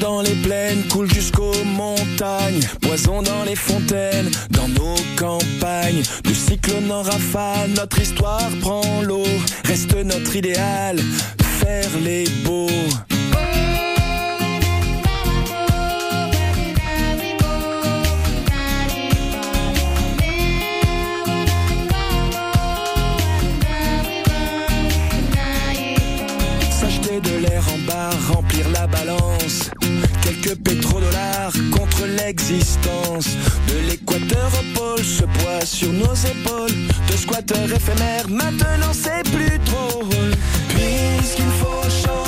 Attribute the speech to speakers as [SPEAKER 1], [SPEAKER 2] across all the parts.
[SPEAKER 1] Dans les plaines coule jusqu'aux montagnes. Poison dans les fontaines, dans nos campagnes. De cyclone en rafale, notre histoire prend l'eau. Reste notre idéal, faire les beaux. Quelques pétrodollars contre l'existence. De l'équateur au pôle, ce poids sur nos épaules. De squatteurs éphémères, maintenant c'est plus drôle. Puisqu'il faut changer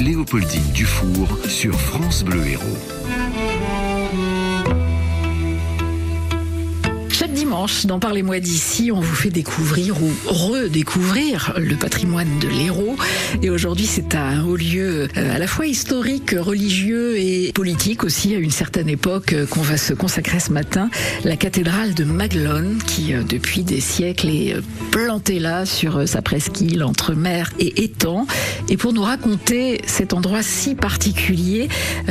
[SPEAKER 2] Léopoldine Dufour sur France Bleu Héros.
[SPEAKER 3] Dimanche, dans Parlez-moi d'ici, on vous fait découvrir ou redécouvrir le patrimoine de l'Hérault. Et aujourd'hui, c'est un haut lieu euh, à la fois historique, religieux et politique aussi, à une certaine époque, euh, qu'on va se consacrer ce matin. La cathédrale de Maglone, qui euh, depuis des siècles est plantée là sur sa presqu'île entre mer et étang. Et pour nous raconter cet endroit si particulier,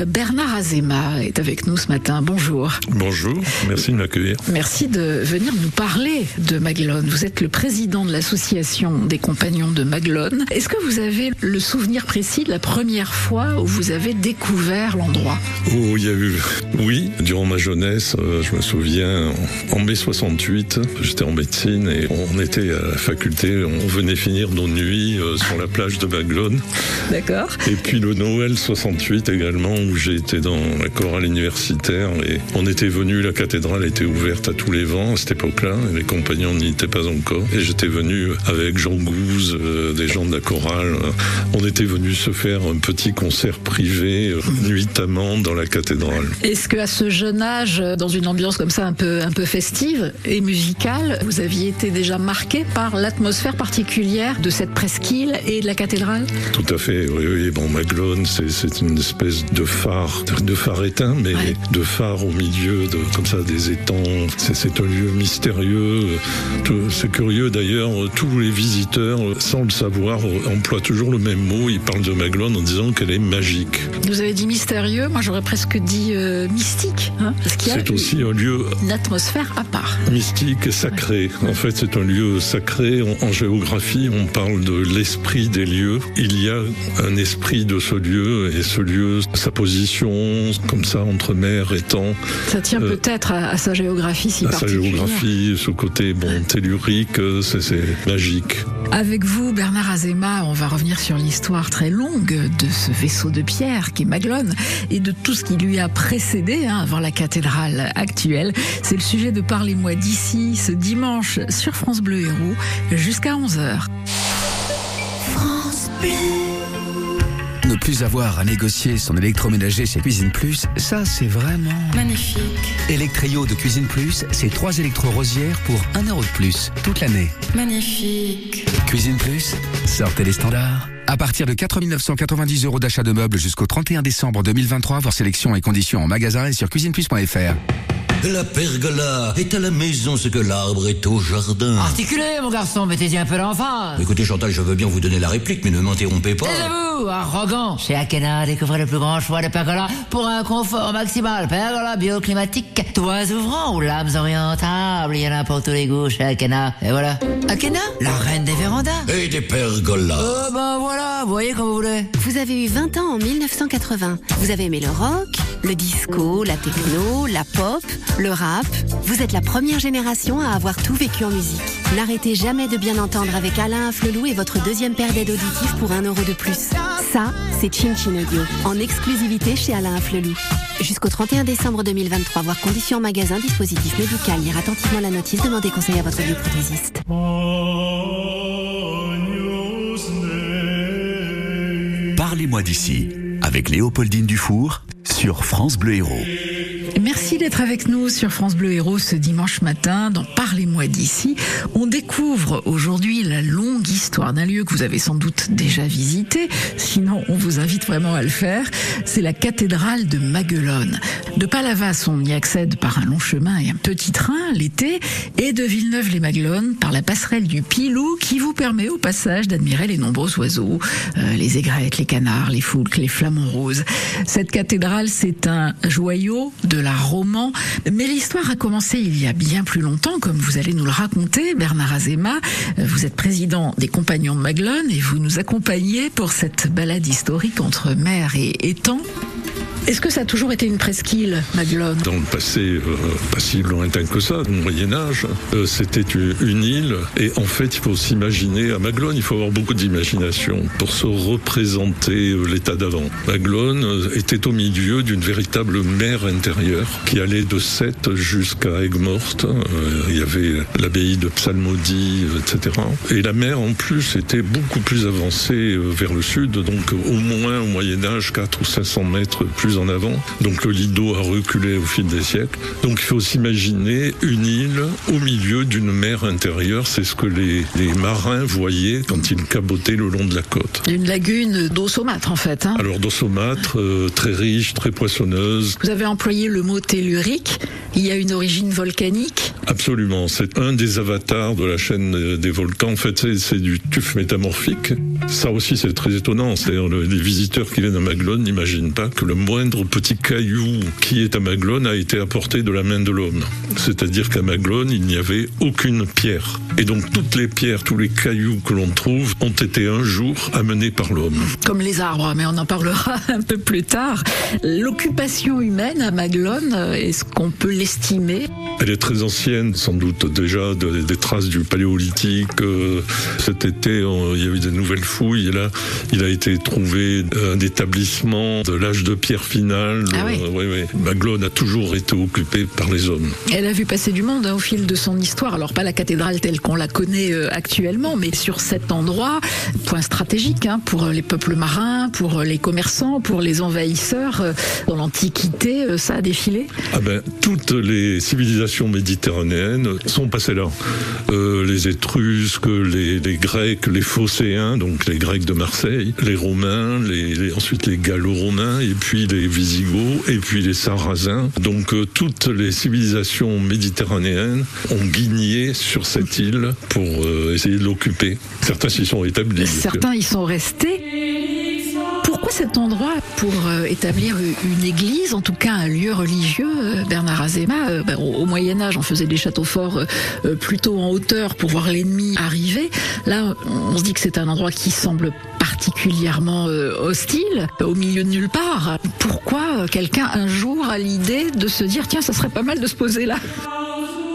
[SPEAKER 3] Bernard Azema est avec nous ce matin. Bonjour.
[SPEAKER 4] Bonjour, merci de m'accueillir.
[SPEAKER 3] Merci de venir nous parler de Maglone. Vous êtes le président de l'association des compagnons de Maglone. Est-ce que vous avez le souvenir précis de la première fois où vous avez découvert l'endroit?
[SPEAKER 4] Oh, il y a eu, oui, durant ma jeunesse, euh, je me souviens, en, mai 68, j'étais en médecine et on était à la faculté, on venait finir nos nuits euh, sur la plage de Maglone.
[SPEAKER 3] D'accord
[SPEAKER 4] Et puis le Noël 68 également, où j'ai été dans la chorale universitaire et on était venu, la cathédrale était ouverte à tous les vents cette époque-là, les compagnons n'y étaient pas encore. Et j'étais venu avec Jean Gouze, euh, des gens de la chorale. On était venu se faire un petit concert privé, euh, nuitamment, dans la cathédrale.
[SPEAKER 3] Est-ce que à ce jeune âge, dans une ambiance comme ça un peu un peu festive et musicale, vous aviez été déjà marqué par l'atmosphère particulière de cette presqu'île et de la cathédrale?
[SPEAKER 4] Tout à fait, oui, oui. Bon, Maglone, c'est, une espèce de phare, de phare éteint, mais
[SPEAKER 3] Ouais.
[SPEAKER 4] de phare au milieu de, comme ça, des étangs. C'est, c'est un lieu mystérieux. C'est curieux d'ailleurs, tous les visiteurs, sans le savoir, emploient toujours le même mot. Ils parlent de Maglone en disant qu'elle est magique.
[SPEAKER 3] Vous avez dit mystérieux, moi j'aurais presque dit euh, mystique. Hein,
[SPEAKER 4] c'est aussi un lieu.
[SPEAKER 3] Une atmosphère à part.
[SPEAKER 4] Mystique, sacré. En fait, c'est un lieu sacré. En, géographie, on parle de l'esprit des lieux. Il y a un esprit de ce lieu et ce lieu, sa position, comme ça, entre mer et temps.
[SPEAKER 3] Ça tient euh, peut-être à, sa géographie si
[SPEAKER 4] À sa géographie, ce côté bon, tellurique, c'est magique.
[SPEAKER 3] Avec vous, Bernard Azema, on va revenir sur l'histoire très longue de ce vaisseau de pierre qui est Maglone et de tout ce qui lui a précédé hein, avant la cathédrale actuelle. C'est le sujet de Parlez-moi d'ici ce dimanche sur France Bleu Héros jusqu'à 11h. France
[SPEAKER 2] Bleu. Ne plus avoir à négocier son électroménager chez Cuisine Plus, ça c'est vraiment
[SPEAKER 3] magnifique.
[SPEAKER 2] Electrio de Cuisine Plus, c'est trois électro-rosières pour 1 euro de plus toute l'année.
[SPEAKER 3] Magnifique.
[SPEAKER 2] Cuisine Plus, sortez les standards. À partir de 4 990 euros d'achat de meubles jusqu'au 31 décembre 2023, voir sélection et conditions en magasin et sur cuisineplus.fr.
[SPEAKER 5] La pergola est à la maison ce que l'arbre est au jardin.
[SPEAKER 6] Articulez, mon garçon, mettez-y un peu l'enfant.
[SPEAKER 5] Écoutez, Chantal, je veux bien vous donner la réplique, mais ne m'interrompez pas.
[SPEAKER 6] Taisez-vous, arrogant. Chez Akena, découvrez le plus grand choix de pergola pour un confort maximal. Pergola bioclimatique, toits ouvrants ou lames orientables. Il y en a pour tous les goûts chez Akena. Et voilà. Akena, la reine des vérandas.
[SPEAKER 5] Et des pergolas.
[SPEAKER 6] Oh ben voilà, vous voyez comme vous voulez.
[SPEAKER 7] Vous avez eu 20 ans en 1980. Vous avez aimé le rock, le disco, la techno, la pop le rap, vous êtes la première génération à avoir tout vécu en musique. N'arrêtez jamais de bien entendre avec Alain Flelou et votre deuxième paire d'aides auditives pour un euro de plus. Ça, c'est Chin Chin Audio, en exclusivité chez Alain Flelou. Jusqu'au 31 décembre 2023, voir conditions en magasin, dispositif médical, lire attentivement la notice, demandez conseil à votre bioprothésiste.
[SPEAKER 2] Parlez-moi d'ici, avec Léopoldine Dufour, sur France Bleu Héros.
[SPEAKER 3] Merci d'être avec nous sur France Bleu Héros ce dimanche matin dans Parlez-moi d'ici. On découvre aujourd'hui la longue histoire d'un lieu que vous avez sans doute déjà visité. Sinon, on vous invite vraiment à le faire. C'est la cathédrale de Maguelone. De Palavas, on y accède par un long chemin et un petit train l'été. Et de Villeneuve-les-Maguelones par la passerelle du Pilou qui vous permet au passage d'admirer les nombreux oiseaux, euh, les aigrettes, les canards, les foulques, les flamants roses. Cette cathédrale, c'est un joyau de la Mais l'histoire a commencé il y a bien plus longtemps, comme vous allez nous le raconter, Bernard Azema. Vous êtes président des Compagnons de Maglone et vous nous accompagnez pour cette balade historique entre mer et étang. Est-ce que ça a toujours été une presqu'île, Maguelone
[SPEAKER 4] Dans le passé, euh, pas si lointain que ça, au Moyen Âge, euh, c'était une, île. Et en fait, il faut s'imaginer, à Maglone, il faut avoir beaucoup d'imagination pour se représenter euh, l'état d'avant. Maglone était au milieu d'une véritable mer intérieure qui allait de Sète jusqu'à Aigues-Mortes. il y avait l'abbaye de Psalmodie, etc. Et la mer, en plus, était beaucoup plus avancée vers le sud, donc au moins au Moyen Âge, 4 ou 500 mètres plus en avant. Donc le lido a reculé au fil des siècles. Donc il faut s'imaginer une île au milieu d'une mer intérieure. C'est ce que les, marins voyaient quand ils cabotaient le long de la côte.
[SPEAKER 3] Une lagune d'eau saumâtre en fait. Hein.
[SPEAKER 4] Alors d'eau saumâtre, euh, très riche, très poissonneuse.
[SPEAKER 3] Vous avez employé le mot tellurique. Il y a une origine volcanique
[SPEAKER 4] Absolument. C'est un des avatars de la chaîne des volcans. En fait, c'est du tuf métamorphique. Ça aussi, c'est très étonnant. cest les visiteurs qui viennent à Maglone n'imaginent pas que le moindre petit caillou qui est à Maglone a été apporté de la main de l'homme. C'est-à-dire qu'à Maglone, il n'y avait aucune pierre. Et donc toutes les pierres, tous les cailloux que l'on trouve ont été un jour amenés par l'homme.
[SPEAKER 3] Comme les arbres, mais on en parlera un peu plus tard. L'occupation humaine à Maglone, est-ce qu'on peut l'estimer?
[SPEAKER 4] Elle est très ancienne, sans doute déjà des traces du paléolithique. Euh, cet été, il y a eu des nouvelles fouilles et là, il a été trouvé un établissement de l'âge de pierre finale.
[SPEAKER 3] Ah
[SPEAKER 4] euh, Maglone a toujours été occupée par les hommes.
[SPEAKER 3] Elle a vu passer du monde hein, au fil de son histoire. Alors pas la cathédrale telle qu'on la connaît euh, actuellement, mais sur cet endroit, point stratégique hein, pour les peuples marins, pour les commerçants, pour les envahisseurs. Euh, dans l'Antiquité, ça a défilé
[SPEAKER 4] ah ben, Toutes les civilisations méditerranéennes sont passées là. les Étrusques, les, Grecs, les Phocéens, donc les Grecs de Marseille, les Romains, les, ensuite les Gallo-Romains, et puis les les Visigoths et puis les Sarrasins. Donc euh, toutes les civilisations méditerranéennes ont guigné sur cette île pour euh, essayer de l'occuper. Certains s'y sont établis.
[SPEAKER 3] Certains y sont restés. Pourquoi cet endroit pour euh, établir une église, en tout cas un lieu religieux, euh, Bernard Azema euh, ben, Au Moyen Âge, on faisait des châteaux forts plutôt en hauteur pour voir l'ennemi arriver. Là, on se dit que c'est un endroit qui semble particulièrement hostile, au milieu de nulle part. Pourquoi quelqu'un un jour a l'idée de se dire tiens, ça serait pas mal de se poser là?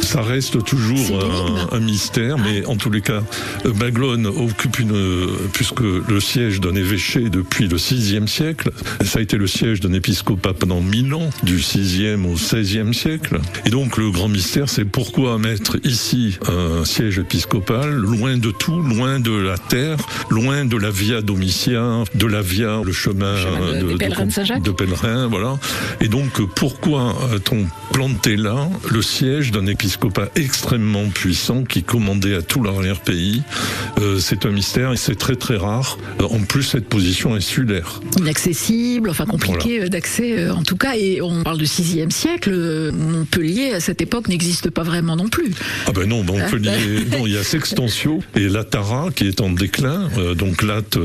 [SPEAKER 4] Ça reste toujours un, un mystère, mais en tous les cas, euh, Maglone occupe une, euh, puisque le siège d'un évêché depuis le VIe siècle, ça a été le siège d'un épiscopat pendant mille ans, du VIe au XVIe siècle. Et donc le grand mystère, c'est pourquoi mettre ici un siège épiscopal, loin de tout, loin de la terre, loin de la Via Domitia, de la Via, le chemin,
[SPEAKER 3] chemin de- pèlerins de Saint-Jacques.
[SPEAKER 4] de pèlerins, voilà. Et donc, euh, pourquoi a-t-on planté là le siège d'un épiscopat extrêmement puissant qui commandait à tout l'arrière-pays Euh, C'est un mystère et c'est très très rare. Euh, En plus, cette position insulaire.
[SPEAKER 3] inaccessible, enfin compliqué euh, d'accès en tout cas. Et on parle de 6e siècle. Montpellier à cette époque n'existe pas vraiment non plus.
[SPEAKER 4] Ah ben non, Montpellier, non, il y a Sextantio et Latara qui est en déclin. Euh, donc Latte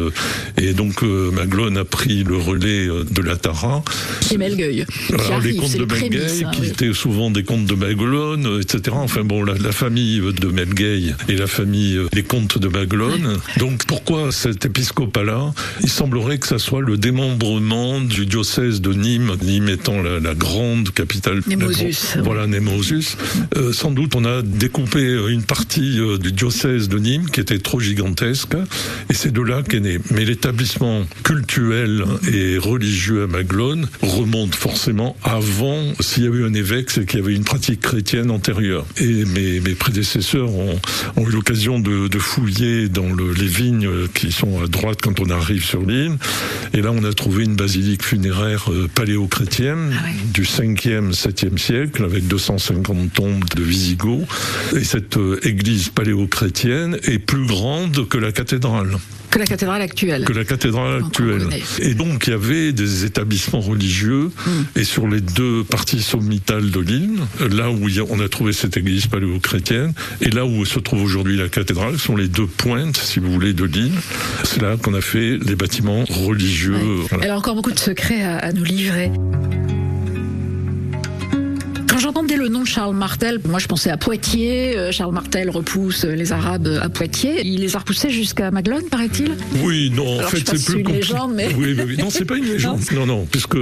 [SPEAKER 4] et donc euh, Maglone a pris le relais de Latara.
[SPEAKER 3] Et Melgueil,
[SPEAKER 4] Alors, les
[SPEAKER 3] arrive, c'est
[SPEAKER 4] de. Melgueil,
[SPEAKER 3] hein,
[SPEAKER 4] qui
[SPEAKER 3] oui.
[SPEAKER 4] étaient souvent des comtes de Maglone, euh, etc. Enfin bon, la, la famille de Melgueil et la famille euh, des comtes de Maglone. Donc pourquoi cet épiscopat-là? Il semblerait que ça soit le démembrement du diocèse de Nîmes, Nîmes étant la, la grande capitale.
[SPEAKER 3] Némosus.
[SPEAKER 4] La- voilà, Némosus. Euh, sans doute, on a découpé euh, une partie du diocèse de Nîmes qui était trop gigantesque, et c'est de là qu'est né. Mais l'établissement cultuel et religieux à Maglone remonte forcément avant, s'il y avait eu un évêque, c'est qu'il y avait une pratique chrétienne antérieure. Et mes, mes prédécesseurs ont, ont eu l'occasion de, de fouiller dans le- les vignes qui sont à droite quand on arrive sur l'île. Et là, on a trouvé une basilique funéraire euh, paléo-chrétienne
[SPEAKER 3] Ah
[SPEAKER 4] du 5e, 7e siècle avec 250 tombes de Visigoths. Et cette euh, église paléo-chrétienne est plus grande que la cathédrale
[SPEAKER 3] Que la cathédrale actuelle.
[SPEAKER 4] que la cathédrale actuelle. Et donc il y avait des établissements religieux
[SPEAKER 3] Hmm.
[SPEAKER 4] et sur les deux parties sommitales de l'île, là où on a trouvé cette église paléo-chrétienne et là où se trouve aujourd'hui la cathédrale, sont les deux pointes, si vous voulez, de l'île. C'est là qu'on a fait les bâtiments religieux.
[SPEAKER 3] Ouais.
[SPEAKER 4] Voilà.
[SPEAKER 3] Elle a encore beaucoup de secrets à, à nous livrer. Quand j'entendais le nom de Charles Martel, moi je pensais à Poitiers. Euh, Charles Martel repousse euh, les Arabes à Poitiers. Il les a repoussés jusqu'à Maglone, paraît-il
[SPEAKER 4] Oui, non, en
[SPEAKER 3] Alors,
[SPEAKER 4] fait, c'est plus
[SPEAKER 3] une
[SPEAKER 4] compliqué.
[SPEAKER 3] légende, mais-
[SPEAKER 4] Oui, oui. Non, c'est pas une légende. non, non, puisque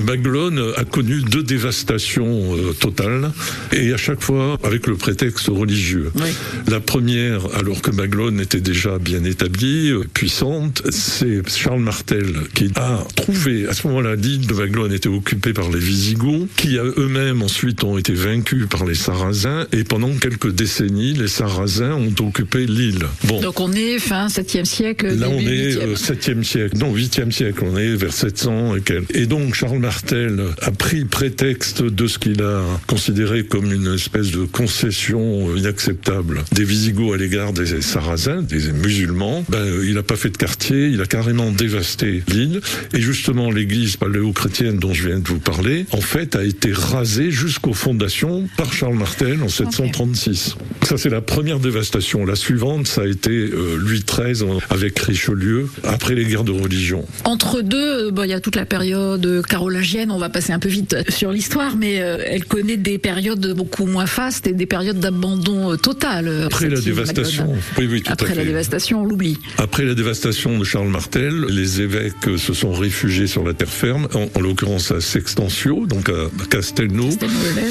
[SPEAKER 4] Maglone a connu deux dévastations euh, totales, et à chaque fois avec le prétexte religieux.
[SPEAKER 3] Oui.
[SPEAKER 4] La première, alors que Maglone était déjà bien établie, euh, puissante, c'est Charles Martel qui a trouvé, à ce moment-là, l'île de Maglone était occupée par les Visigoths, qui euh, eux-mêmes ensuite ont été vaincus par les Sarrasins, et pendant quelques décennies, les Sarrasins ont occupé l'île. Bon.
[SPEAKER 3] Donc on est fin 7e siècle,
[SPEAKER 4] Là, on est
[SPEAKER 3] 8e.
[SPEAKER 4] euh, 7e siècle, non 8e siècle, on est vers 700 et quelques. Et donc Charles Martel a pris prétexte de ce qu'il a considéré comme une espèce de concession euh, inacceptable des Visigoths à l'égard des Sarrasins, des musulmans. Ben, euh, il n'a pas fait de quartier, il a carrément dévasté l'île. Et justement, l'église paléo-chrétienne dont je viens de vous parler, en fait, a été rasée jusqu'aux fondations par Charles Martel en 736. Ça, c'est la première dévastation. La suivante, ça a été euh, Louis XIII avec Richelieu, après les guerres de religion.
[SPEAKER 3] Entre deux, euh, bon, il y a toute la période carolingienne, on va passer un peu vite sur l'histoire, mais euh, elle connaît des période beaucoup moins faste et des périodes d'abandon euh, total.
[SPEAKER 4] Après la dévastation.
[SPEAKER 3] Maglone.
[SPEAKER 4] Oui, oui, tout
[SPEAKER 3] Après
[SPEAKER 4] à
[SPEAKER 3] la
[SPEAKER 4] fait.
[SPEAKER 3] dévastation, on l'oublie.
[SPEAKER 4] Après la dévastation de Charles Martel, les évêques se sont réfugiés sur la terre ferme, en, en l'occurrence à Sextantio, donc à Castelnau.
[SPEAKER 3] C'était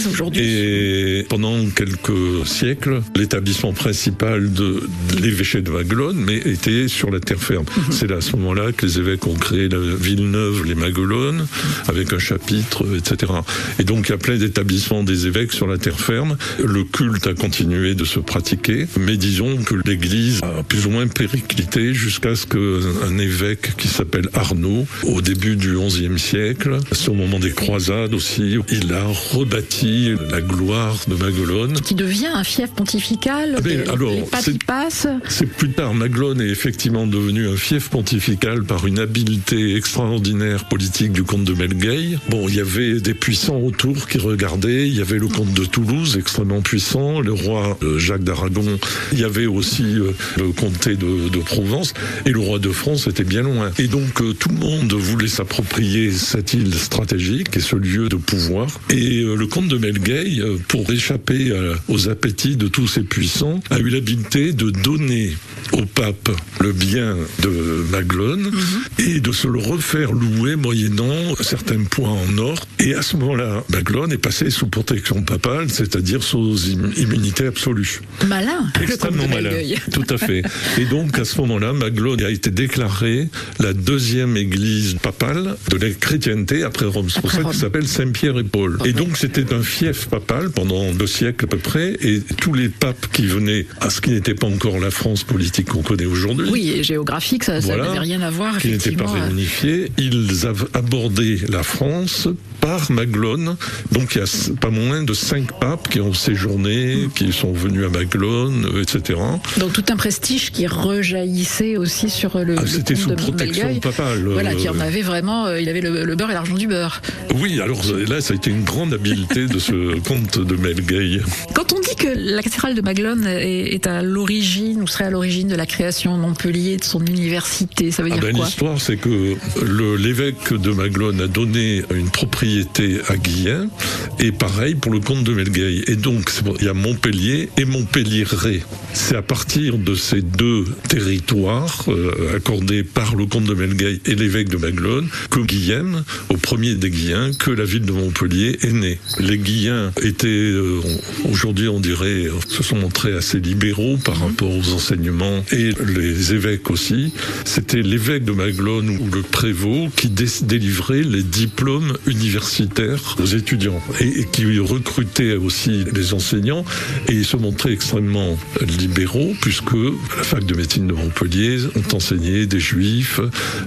[SPEAKER 3] aujourd'hui.
[SPEAKER 4] Et pendant quelques siècles, l'établissement principal de, de l'évêché de Maguelone mais était sur la terre ferme. C'est là, à ce moment-là que les évêques ont créé la ville neuve, les Maguelones, avec un chapitre, etc. Et donc il y a plein d'établissements des évêques sur la terre ferme. Le culte a continué de se pratiquer, mais disons que l'Église a plus ou moins périclité jusqu'à ce qu'un évêque qui s'appelle Arnaud, au début du XIe siècle, c'est au moment des croisades aussi, il a bâti la gloire de Maguelone.
[SPEAKER 3] Qui devient un fief pontifical.
[SPEAKER 4] Mais
[SPEAKER 3] les,
[SPEAKER 4] alors, c'est- plus tard, Maguelone est effectivement devenu un fief pontifical par une habileté extraordinaire politique du comte de Melgueil. Bon, il y avait des puissants autour qui regardaient. Il y avait le comte de Toulouse, extrêmement puissant, le roi euh, Jacques d'Aragon. Il y avait aussi euh, le comté de, de Provence et le roi de France était bien loin. Et donc euh, tout le monde voulait s'approprier cette île stratégique et ce lieu de pouvoir. Et le comte de Melgueil, euh, pour échapper à- aux appétits de tous ces puissants, a eu l'habileté de donner au pape le bien de Maglone et de se le refaire louer moyennant certains points en or. Et à ce moment-là, Maglone est passé sous protection papale, c'est-à-dire sous im- immunité absolue.
[SPEAKER 3] Malin.
[SPEAKER 4] Extrêmement malin. Tout à fait. Et donc, à ce moment-là, Maglone a été déclarée la deuxième église papale de la chrétienté après Rome. C'est pour
[SPEAKER 3] Après
[SPEAKER 4] ça qu'il s'appelle Saint-Pierre et Paul. Et donc, c'était un fief papal pendant deux siècles à peu près. Et tous les papes qui venaient à ce qui n'était pas encore la France politique qu'on connaît aujourd'hui.
[SPEAKER 3] Oui, et géographique, ça
[SPEAKER 4] Voilà.
[SPEAKER 3] n'avait rien à voir.
[SPEAKER 4] qui n'étaient pas
[SPEAKER 3] euh,
[SPEAKER 4] réunifiés, ils abordé la France par Maglone. Donc il y a pas moins de cinq papes qui ont séjourné, qui sont venus à Maglone, euh, etc.
[SPEAKER 3] Donc tout un prestige qui rejaillissait aussi sur le.
[SPEAKER 4] Ah, C'était sous
[SPEAKER 3] de
[SPEAKER 4] protection papale.
[SPEAKER 3] Voilà,
[SPEAKER 4] euh,
[SPEAKER 3] qui en avait vraiment, il avait le, le beurre et l'argent du beurre.
[SPEAKER 4] Oui, alors là, ça a été une grande habileté de ce comte de Melgueil.
[SPEAKER 3] Quand on dit que la cathédrale de Maglone est, à l'origine, ou serait à l'origine de la création de Montpellier, de son université, ça veut
[SPEAKER 4] Ah
[SPEAKER 3] dire
[SPEAKER 4] ben,
[SPEAKER 3] quoi?
[SPEAKER 4] L'histoire, c'est que l'évêque de Maglone a donné une propriété à Guillain, et pareil pour le comte de Melgueil. Et donc, il y a Montpellier et Montpellier-Ré. C'est à partir de ces deux territoires euh, accordés par le comte de Melgueil et l'évêque de Maglone que Guillaume, au premier des Guillens, que la ville de Montpellier est née. Les Guillens étaient, euh, aujourd'hui on dirait, euh, se sont montrés assez libéraux par rapport aux enseignements et les évêques aussi. C'était l'évêque de Maglone ou le prévôt qui dé- délivrait les diplômes universitaires aux étudiants et, et qui recrutait aussi les enseignants et ils se montraient extrêmement libéraux puisque à la fac de médecine de Montpellier ont enseigné des juifs,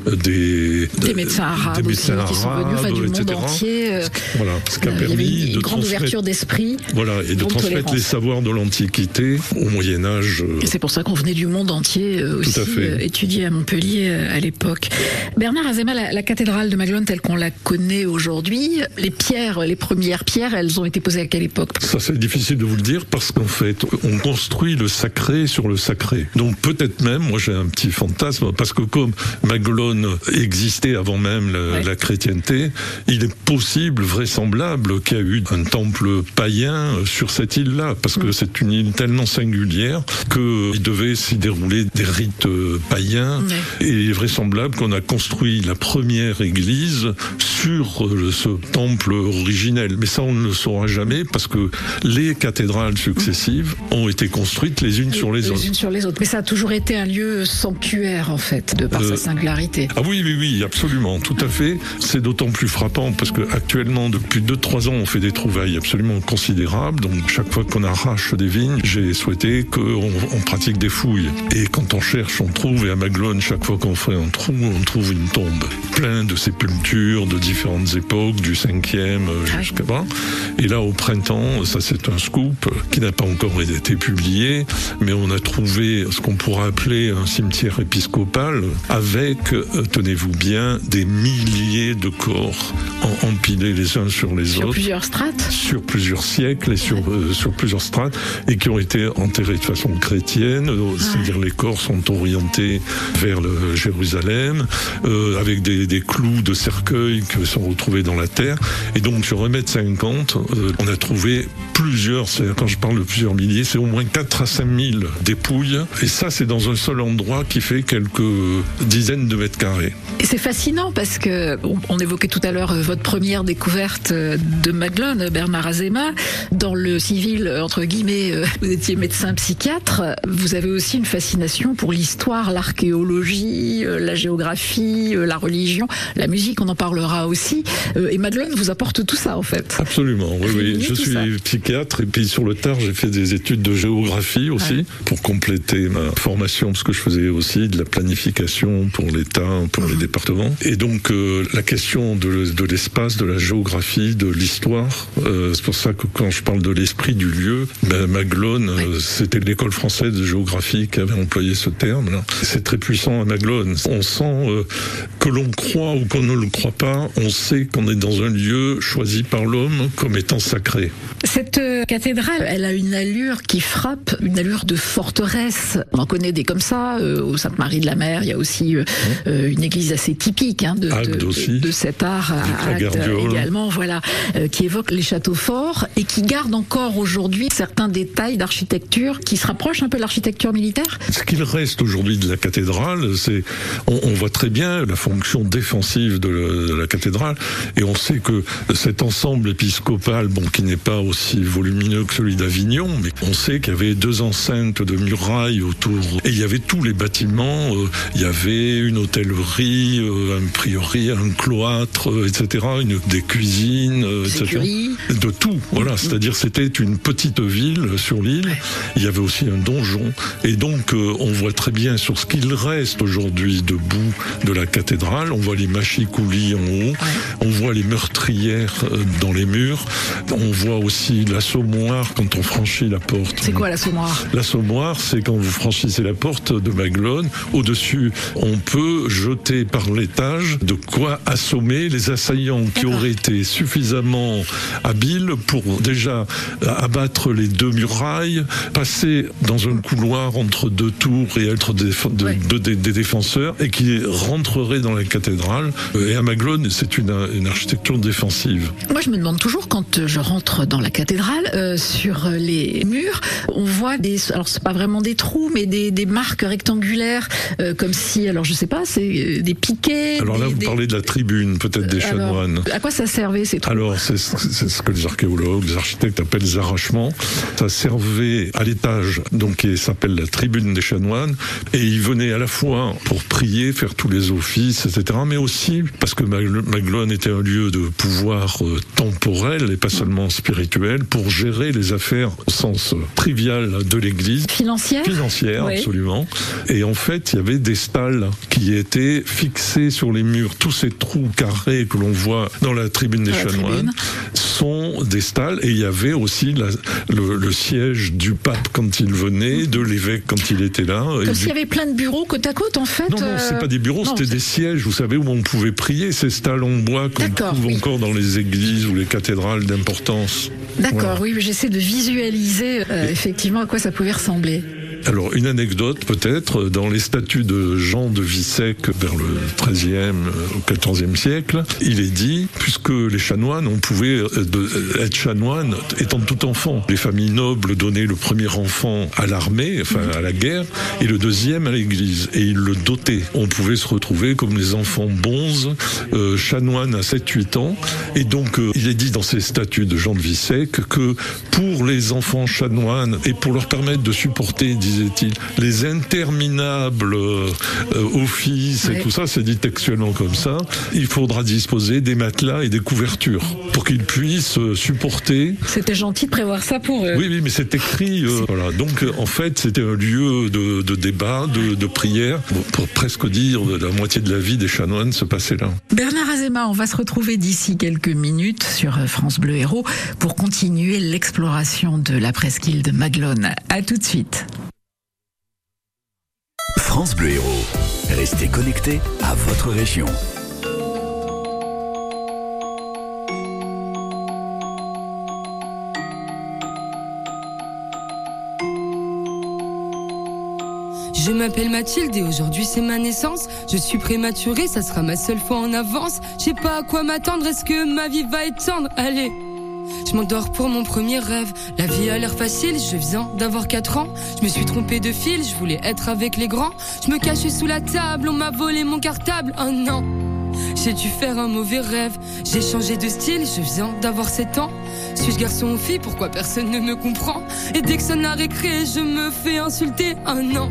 [SPEAKER 4] euh, des,
[SPEAKER 3] Des médecins arabes
[SPEAKER 4] des
[SPEAKER 3] aussi,
[SPEAKER 4] médecins
[SPEAKER 3] qui sont venus enfin, du
[SPEAKER 4] arabes,
[SPEAKER 3] monde
[SPEAKER 4] etc.
[SPEAKER 3] entier.
[SPEAKER 4] Voilà, ce qui a permis
[SPEAKER 3] une,
[SPEAKER 4] de
[SPEAKER 3] grande ouverture d'esprit.
[SPEAKER 4] voilà, et de transmettre
[SPEAKER 3] tolérance.
[SPEAKER 4] les savoirs de l'Antiquité au Moyen Âge.
[SPEAKER 3] Et c'est pour ça qu'on venait du monde entier euh, aussi euh, étudier à Montpellier euh, à l'époque. Bernard Azema, la, la cathédrale de Maglone telle qu'on la connaît aujourd'hui, les pierres, les premières pierres, elles ont été posées à quelle époque?
[SPEAKER 4] Ça, c'est difficile de vous le dire parce qu'en fait, on construit le sacré sur le sacré. Donc peut-être même, moi j'ai un petit fantasme, parce que comme Maglone existait avant même la,
[SPEAKER 3] Ouais.
[SPEAKER 4] la chrétienté, il est possible, vraisemblable, qu'il y a eu un temple païen euh, sur cette île-là, parce
[SPEAKER 3] Mm.
[SPEAKER 4] que c'est une île tellement singulière qu'il devait s'y dérouler des rites euh, païens. Et il est vraisemblable qu'on a construit la première église sur euh, ce temple originel. Mais ça, on ne le saura jamais parce que les cathédrales successives ont été construites les unes sur les autres.
[SPEAKER 3] unes sur les autres. Mais ça a toujours été un lieu sanctuaire, en fait, de par
[SPEAKER 4] Euh,
[SPEAKER 3] sa singularité.
[SPEAKER 4] Ah oui, oui, oui, absolument, tout à fait. C'est d'autant plus frappant parce que actuellement, depuis 2-3 ans, fait des trouvailles absolument considérables. Donc, chaque fois qu'on arrache des vignes, j'ai souhaité qu'on on pratique des fouilles. Et quand on cherche, on trouve. Et à Maglone, chaque fois qu'on fait un trou, on trouve une tombe. Plein de sépultures de différentes époques, du 5e
[SPEAKER 3] Ah
[SPEAKER 4] jusqu'à bas. Et là, au printemps, ça c'est un scoop qui n'a pas encore été publié, mais on a trouvé ce qu'on pourrait appeler un cimetière épiscopal avec, euh, tenez-vous bien, des milliers de corps empilés les uns sur les autres
[SPEAKER 3] plusieurs strates.
[SPEAKER 4] Sur plusieurs siècles et sur, euh, sur plusieurs strates et qui ont été enterrés de façon chrétienne, euh, c'est-à-dire les corps sont orientés vers le Jérusalem euh, avec des, des clous de cercueil qui sont retrouvés dans la terre. Et donc sur 1m50 euh, on a trouvé plusieurs, c'est-à-dire quand je parle de plusieurs milliers, c'est au moins 4 à 5 000 dépouilles. Et ça c'est dans un seul endroit qui fait quelques dizaines de mètres carrés.
[SPEAKER 3] Et c'est fascinant parce que on, on évoquait tout à l'heure votre première découverte de Maglone, Bernard Azema. Dans le civil, euh, entre guillemets, euh, vous étiez médecin psychiatre. Vous avez aussi une fascination pour l'histoire, l'archéologie, euh, la géographie, la religion, la musique. On en parlera aussi. Et Maglone vous apporte tout ça en fait.
[SPEAKER 4] Absolument, oui, oui. Je suis
[SPEAKER 3] ça.
[SPEAKER 4] psychiatre et puis sur le tard, j'ai fait des études de géographie aussi
[SPEAKER 3] Ouais.
[SPEAKER 4] pour compléter ma formation parce que je faisais aussi de la planification pour l'État, pour
[SPEAKER 3] Mhm.
[SPEAKER 4] les départements. Et donc euh, la question de l'espace, de la géographie, de l'histoire Euh, c'est pour ça que quand je parle de l'esprit du lieu, ben, Maglone, euh, c'était l'école française de géographie qui avait employé ce terme. C'est très puissant à Maglone. On sent euh, que l'on croit ou qu'on ne le croit pas, on sait qu'on est dans un lieu choisi par l'homme comme étant sacré.
[SPEAKER 3] Cette cathédrale, elle a une allure qui frappe, une allure de forteresse. On en connaît des comme ça. au Sainte-Marie de la Mer, il y a aussi euh, une église assez typique hein, de, de, cet art à
[SPEAKER 4] Cagardioles.
[SPEAKER 3] également, voilà, euh, qui évoque les châteaux forts et qui garde encore aujourd'hui certains détails d'architecture qui se rapprochent un peu de l'architecture militaire.
[SPEAKER 4] Ce qu'il reste aujourd'hui de la cathédrale, c'est on, voit très bien la fonction défensive de, la cathédrale, et on sait que cet ensemble épiscopal, bon, qui n'est pas aussi volumineux que celui d'Avignon, mais on sait qu'il y avait deux enceintes de murailles autour, et il y avait tous les bâtiments. euh, il y avait une hôtellerie, euh, un prieuré, un cloître, euh, etc., des cuisines, etc. De tout, voilà. C'est-à-dire c'était une petite ville sur l'île. Il y avait aussi un donjon. Et donc euh, on voit très bien sur ce qu'il reste aujourd'hui debout de la cathédrale. On voit les machicoulis en haut. On voit les meurtrières euh, dans les murs. On voit aussi l'assommoir quand on franchit la porte.
[SPEAKER 3] C'est quoi l'assommoir?
[SPEAKER 4] L'assommoir, c'est quand vous franchissez la porte de Maglone. Au-dessus, on peut jeter par l'étage de quoi assommer les assaillants qui auraient été suffisamment habiles pour déjà abattre les deux murailles, passer dans un couloir entre deux tours et être des, de-
[SPEAKER 3] Ouais.
[SPEAKER 4] de- des- des défenseurs et qui rentreraient dans la cathédrale. Et à Maglone, c'est une, une architecture défensive.
[SPEAKER 3] Moi, je me demande toujours quand je rentre dans la cathédrale, euh, sur les murs, on voit des, alors c'est pas vraiment des trous, mais des, des marques rectangulaires, euh, comme si, alors je sais pas, c'est euh, des piquets.
[SPEAKER 4] Alors là,
[SPEAKER 3] des-
[SPEAKER 4] vous parlez de la tribune, peut-être des
[SPEAKER 3] Alors,
[SPEAKER 4] chanoines.
[SPEAKER 3] à quoi ça servait ces trous?
[SPEAKER 4] Alors, c'est c'est ce que les archéologues, les architectes appellent les arrachements. Ça servait à l'étage, donc qui s'appelle la tribune des chanoines, et ils venaient à la fois pour prier, faire tous les offices, etc., mais aussi parce que Mag- Maglone était un lieu de pouvoir euh, temporel et pas seulement spirituel, pour gérer les affaires au sens euh, trivial de l'Église
[SPEAKER 3] Financière?
[SPEAKER 4] Financière,
[SPEAKER 3] Oui.
[SPEAKER 4] absolument. Et en fait, il y avait des stalles qui étaient fixées sur les murs. Tous ces trous carrés que l'on voit dans la tribune des chanoines
[SPEAKER 3] tribune.
[SPEAKER 4] Sont des stalles. Et il y avait aussi la- le, le siège du pape quand il venait, de l'évêque quand il était là.
[SPEAKER 3] Comme
[SPEAKER 4] du-
[SPEAKER 3] s'il y avait plein de bureaux côte à côte, en fait.
[SPEAKER 4] non, non,
[SPEAKER 3] euh,
[SPEAKER 4] c'est pas des bureaux, c'était des sièges, vous savez, où on pouvait prier, ces stalles en bois qu'on trouve
[SPEAKER 3] oui.
[SPEAKER 4] encore dans les églises ou les cathédrales d'importance.
[SPEAKER 3] D'accord,
[SPEAKER 4] Voilà.
[SPEAKER 3] oui, mais j'essaie de visualiser euh, effectivement à quoi ça pouvait ressembler.
[SPEAKER 4] Alors, une anecdote peut-être, dans les statuts de Jean de Vissec vers le XIIIe euh, au XIVe siècle, il est dit, puisque les chanoines, on pouvait euh, euh, être chanoine étant tout enfant. Les familles nobles donnaient le premier enfant à l'armée, enfin à la guerre, et le deuxième à l'église, et ils le dotaient. On pouvait se retrouver comme les enfants bonzes, euh, chanoines à 7-8 ans, et donc il est dit dans ces statuts de Jean de Vissec que pour les enfants chanoines et pour leur permettre de supporter, disait-il, les interminables euh, offices
[SPEAKER 3] Ouais.
[SPEAKER 4] et tout ça, c'est dit textuellement comme ça, il faudra disposer des matelas et des couvertures pour qu'ils puissent euh, supporter.
[SPEAKER 3] C'était gentil de prévoir ça pour eux.
[SPEAKER 4] Oui, oui, mais c'est écrit. euh, voilà. Donc, en fait, c'était un lieu de, de débat, de, de prière, Bon, pour presque dire la moitié de la vie des chanoines se passait là.
[SPEAKER 3] Bernard Azema, on va se retrouver d'ici quelques minutes sur France Bleu Héros pour continuer l'exploration de la presqu'île de Maglone. À tout de suite.
[SPEAKER 8] France Bleu Héros. Restez connectés à votre région.
[SPEAKER 9] Je m'appelle Mathilde et aujourd'hui c'est ma naissance. Je suis prématurée, ça sera ma seule fois en avance. Je sais pas à quoi m'attendre, est-ce que ma vie va être tendre? Allez je m'endors pour mon premier rêve. La vie a l'air facile, je viens d'avoir 4 ans. Je me suis trompée de fil, je voulais être avec les grands. Je me cachais sous la table, on m'a volé mon cartable. Oh non, j'ai dû faire un mauvais rêve. J'ai changé de style, je viens d'avoir 7 ans. Suis-je garçon ou fille? Pourquoi personne ne me comprend? Et dès que sonne la récré, je me fais insulter. Oh non.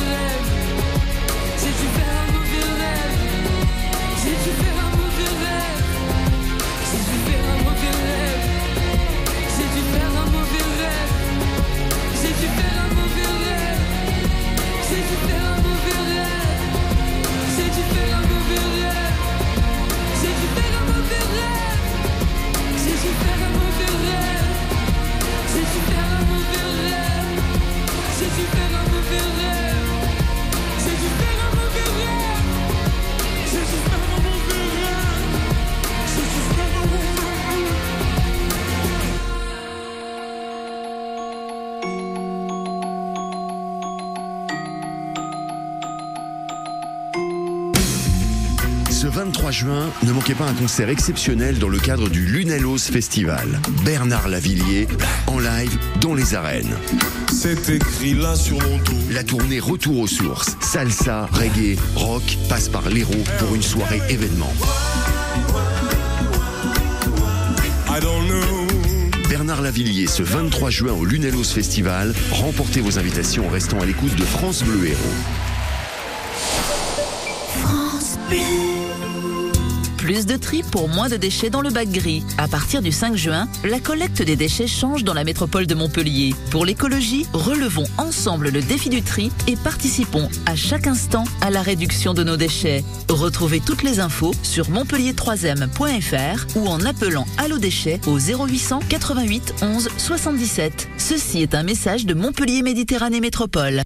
[SPEAKER 2] 23 juin, ne manquez pas un concert exceptionnel dans le cadre du Lunellos Festival. Bernard Lavillier, en live dans les arènes.
[SPEAKER 1] C'est écrit là sur mon dos.
[SPEAKER 2] La tournée Retour aux sources, salsa, reggae, rock passe par l'Hérault pour une soirée événement.
[SPEAKER 1] I don't know.
[SPEAKER 2] Bernard Lavillier ce 23 juin au Lunellos Festival. Remportez vos invitations en restant à l'écoute de France Bleu Héros.
[SPEAKER 10] Plus de tri pour moins de déchets dans le bac gris. À partir du 5 juin, la collecte des déchets change dans la métropole de Montpellier. Pour l'écologie, relevons ensemble le défi du tri et participons à chaque instant à la réduction de nos déchets. Retrouvez toutes les infos sur montpellier3ème.fr ou en appelant Allo Déchets au 0800 88 11 77. Ceci est un message de Montpellier Méditerranée Métropole.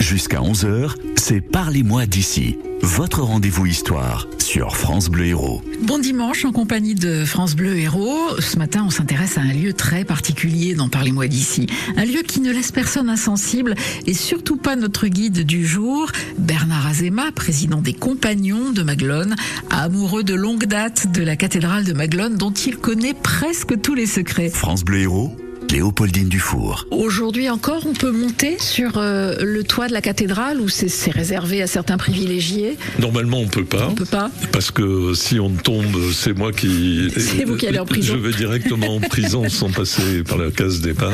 [SPEAKER 8] Jusqu'à 11h, c'est Parlez-moi d'ici. Votre rendez-vous histoire sur France Bleu Héros.
[SPEAKER 3] Bon dimanche en compagnie de France Bleu Héros. Ce matin, on s'intéresse à un lieu très particulier dans Parlez-moi d'ici. Un lieu qui ne laisse personne insensible et surtout pas notre guide du jour, Bernard Azema, président des Compagnons de Maglone, amoureux de longue date de la cathédrale de Maglone dont il connaît presque tous les secrets.
[SPEAKER 8] France Bleu Héros, Léopoldine Dufour.
[SPEAKER 3] Aujourd'hui encore, on peut monter sur euh, le toit de la cathédrale ou c'est réservé à certains privilégiés?
[SPEAKER 4] Normalement, on peut pas.
[SPEAKER 3] On peut pas.
[SPEAKER 4] Parce que si on tombe, c'est moi qui.
[SPEAKER 3] C'est vous qui allez en prison.
[SPEAKER 4] Je vais directement en prison sans passer par la case départ.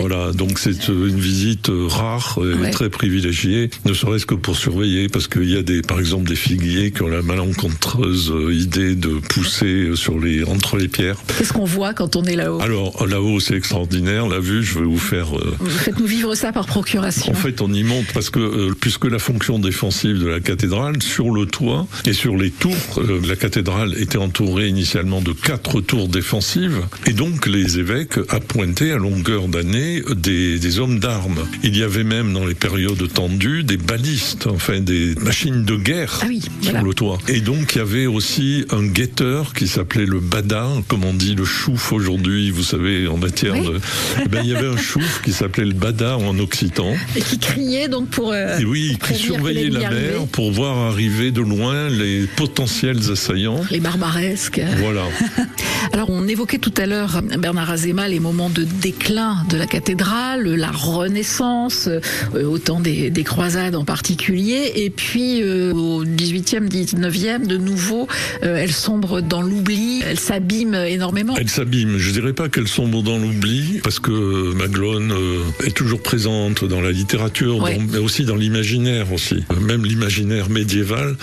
[SPEAKER 4] Voilà, donc c'est une visite euh, rare et
[SPEAKER 3] Ouais.
[SPEAKER 4] très privilégiée, ne serait-ce que pour surveiller, parce qu'il y a des, par exemple, des figuiers qui ont la malencontreuse euh, idée de pousser sur les, entre les pierres.
[SPEAKER 3] Qu'est-ce qu'on voit quand on est là-haut?
[SPEAKER 4] Alors là-haut, c'est extraordinaire. Extraordinaire. La vue, je vais vous faire. euh,
[SPEAKER 3] Vous faites-nous vivre ça par procuration.
[SPEAKER 4] en fait, on y monte parce que euh, puisque la fonction défensive de la cathédrale, sur le toit et sur les tours, euh, la cathédrale était entourée initialement de quatre tours défensives et donc les évêques appointaient à longueur d'année des, des hommes d'armes. Il y avait même dans les périodes tendues des balistes, enfin des machines de guerre
[SPEAKER 3] Ah oui,
[SPEAKER 4] sur le toit. Et donc il y avait aussi un guetteur qui s'appelait le bada, comme on dit le chouf aujourd'hui, vous savez, en matière
[SPEAKER 3] Oui.
[SPEAKER 4] De... Eh ben, il y avait un chouf qui s'appelait le bada en occitan.
[SPEAKER 3] Et qui criait donc pour. euh,
[SPEAKER 4] Et oui, qui surveillait la mer pour voir arriver de loin les potentiels assaillants.
[SPEAKER 3] Les barbaresques.
[SPEAKER 4] Voilà.
[SPEAKER 3] Alors, on évoquait tout à l'heure, Bernard Azéma, les moments de déclin de la cathédrale, la renaissance, euh, au temps des, des croisades en particulier, et puis euh, au 18e, 19e, de nouveau, euh, elle sombre dans l'oubli, elle s'abîme énormément.
[SPEAKER 4] Elle s'abîme. Je dirais pas qu'elle sombre dans l'oubli, parce que Maglone euh, est toujours présente dans la littérature,
[SPEAKER 3] Ouais.
[SPEAKER 4] dans- mais aussi dans l'imaginaire aussi. Même l'imaginaire médiéval,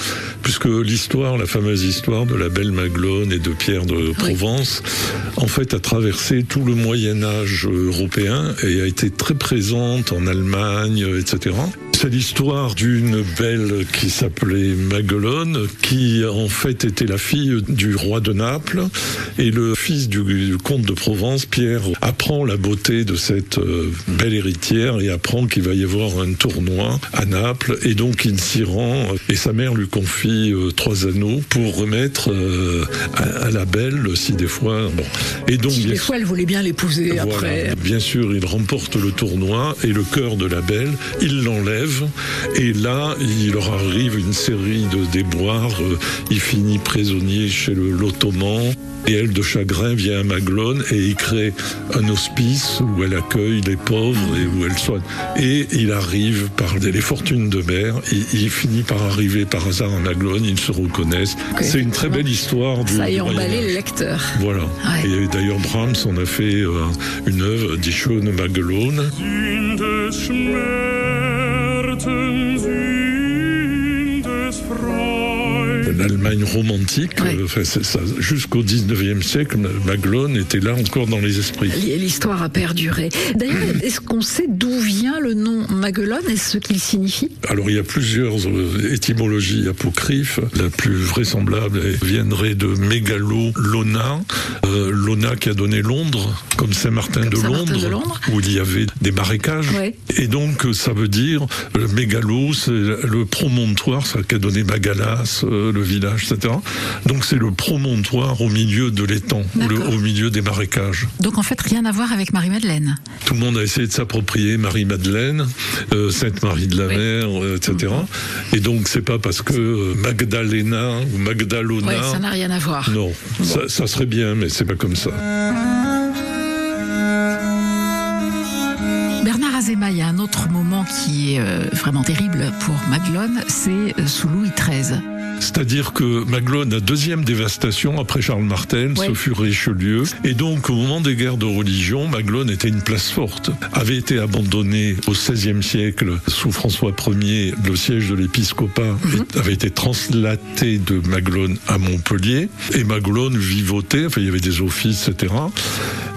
[SPEAKER 4] puisque l'histoire, la fameuse histoire de la belle Maglone et de Pierre de Provence, en fait, a traversé tout le Moyen Âge européen et a été très présente en Allemagne, etc. C'est l'histoire d'une belle qui s'appelait Maguelone, qui en fait était la fille du roi de Naples, et le fils du, du comte de Provence, Pierre, apprend la beauté de cette euh, belle héritière et apprend qu'il va y avoir un tournoi à Naples, et donc il s'y rend, et sa mère lui confie euh, trois anneaux pour remettre euh, à, à la belle, si des fois... Bon. Et donc,
[SPEAKER 3] Si
[SPEAKER 4] bien
[SPEAKER 3] des fois, elle voulait bien l'épouser
[SPEAKER 4] voilà.
[SPEAKER 3] après.
[SPEAKER 4] Bien sûr, il remporte le tournoi et le cœur de la belle, il l'enlève et là, il leur arrive une série de déboires. Euh, Il finit prisonnier chez le l'Ottoman. Et elle, de chagrin, vient à Maglone et il crée un hospice où elle accueille les pauvres et où elle soigne. Et il arrive par des- les fortunes de mer. Il, il finit par arriver par hasard à Maglone. Ils se reconnaissent. C'est une très belle histoire du,
[SPEAKER 3] Ça a emballé les lecteurs.
[SPEAKER 4] Voilà.
[SPEAKER 3] Ouais.
[SPEAKER 4] Et d'ailleurs, Brahms en a fait euh, une œuvre, Die Schöne alten Sinn des Freundes. L'Allemagne romantique, euh, enfin, c'est ça, jusqu'au 19e siècle, Maglone était là encore dans les esprits.
[SPEAKER 3] L'histoire a perduré. D'ailleurs, est-ce qu'on sait d'où vient le nom Maguelone et ce qu'il signifie?
[SPEAKER 4] Alors il y a plusieurs euh, étymologies apocryphes. La plus vraisemblable viendrait de mégalo Lona, euh, Lona qui a donné Londres, comme Saint-Martin de, Londres,
[SPEAKER 3] de Londres.
[SPEAKER 4] où il y avait des marécages.
[SPEAKER 3] Ouais.
[SPEAKER 4] Et donc euh, ça veut dire le mégalo, c'est le promontoire, ça qui a donné Magalas, euh, le village, etc. Donc c'est le promontoire au milieu de l'étang, ou le- au milieu des marécages.
[SPEAKER 3] Donc en fait, rien à voir avec Marie-Madeleine.
[SPEAKER 4] Tout le monde a essayé de s'approprier Marie-Madeleine, euh, Sainte-Marie de la
[SPEAKER 3] Oui.
[SPEAKER 4] Mer, euh, etc. Et donc, c'est pas parce que euh, Magdalena ou Magdalona.
[SPEAKER 3] Ouais, ça n'a rien à voir.
[SPEAKER 4] non, ça, ça serait bien, mais c'est pas comme ça.
[SPEAKER 3] Il y a un autre moment qui est vraiment terrible pour Maglone, c'est sous Louis XIII.
[SPEAKER 4] C'est-à-dire que Maglone, la deuxième dévastation après Charles Martel, ce fut Richelieu. Et donc, au moment des guerres de religion, Maglone était une place forte. Avait été abandonné au XVIe siècle sous François Ier. Le siège de l'épiscopat est- avait été translaté de Maglone à Montpellier. Et Maglone vivotait, enfin, il y avait des offices, etc.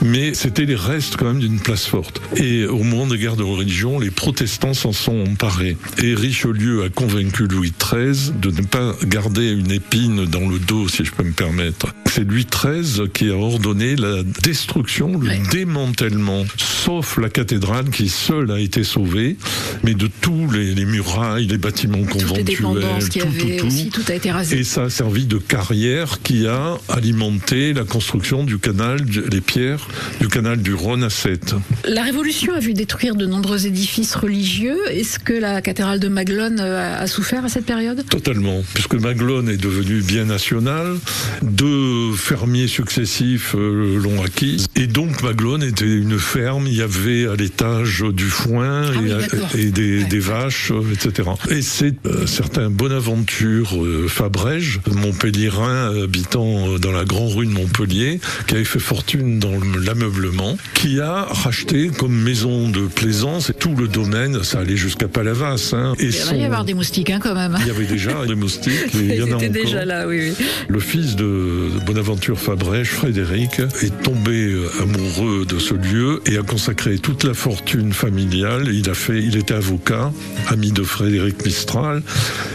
[SPEAKER 4] Mais c'était les restes quand même d'une place forte. Et au moment des guerres de religion, les protestants s'en sont emparés. Et Richelieu a convaincu Louis XIII de ne pas garder une épine dans le dos, si je peux me permettre. C'est Louis XIII qui a ordonné la destruction, le
[SPEAKER 3] Ouais.
[SPEAKER 4] démantèlement, sauf la cathédrale qui seule a été sauvée, mais de tous les, les murailles, les bâtiments conventuels, tout,
[SPEAKER 3] avait
[SPEAKER 4] tout, tout.
[SPEAKER 3] aussi, tout a été rasé.
[SPEAKER 4] Et ça a servi de carrière qui a alimenté la construction du canal, les pierres du canal du Rhône à Sète.
[SPEAKER 3] La Révolution a vu détruire de nombreux édifices religieux. Est-ce que la cathédrale de Maglone euh, a, souffert à cette période?
[SPEAKER 4] Totalement, puisque Maglone est devenu bien national, deux fermiers successifs euh, l'ont acquis, et donc Maglone était une ferme, il y avait à l'étage du foin
[SPEAKER 3] Ah
[SPEAKER 4] et, des,
[SPEAKER 3] Ouais.
[SPEAKER 4] des vaches, euh, etc. Et c'est euh, certain Bonaventure euh, Fabrège, Montpellierin habitant dans la grande rue de Montpellier, qui avait fait fortune dans le- l'ameublement, qui a racheté comme maison de plaisance et tout le domaine, ça allait jusqu'à Palavas. Hein, et
[SPEAKER 3] Il va y
[SPEAKER 4] son-
[SPEAKER 3] avoir des moustiques hein, quand même.
[SPEAKER 4] il y avait déjà des moustiques, et il y en a encore.
[SPEAKER 3] déjà là, oui, oui.
[SPEAKER 4] Le fils de Bonaventure Fabrèche, Frédéric, est tombé euh, amoureux de ce lieu et a consacré toute la fortune familiale. Il a fait, il était avocat, ami de Frédéric Mistral,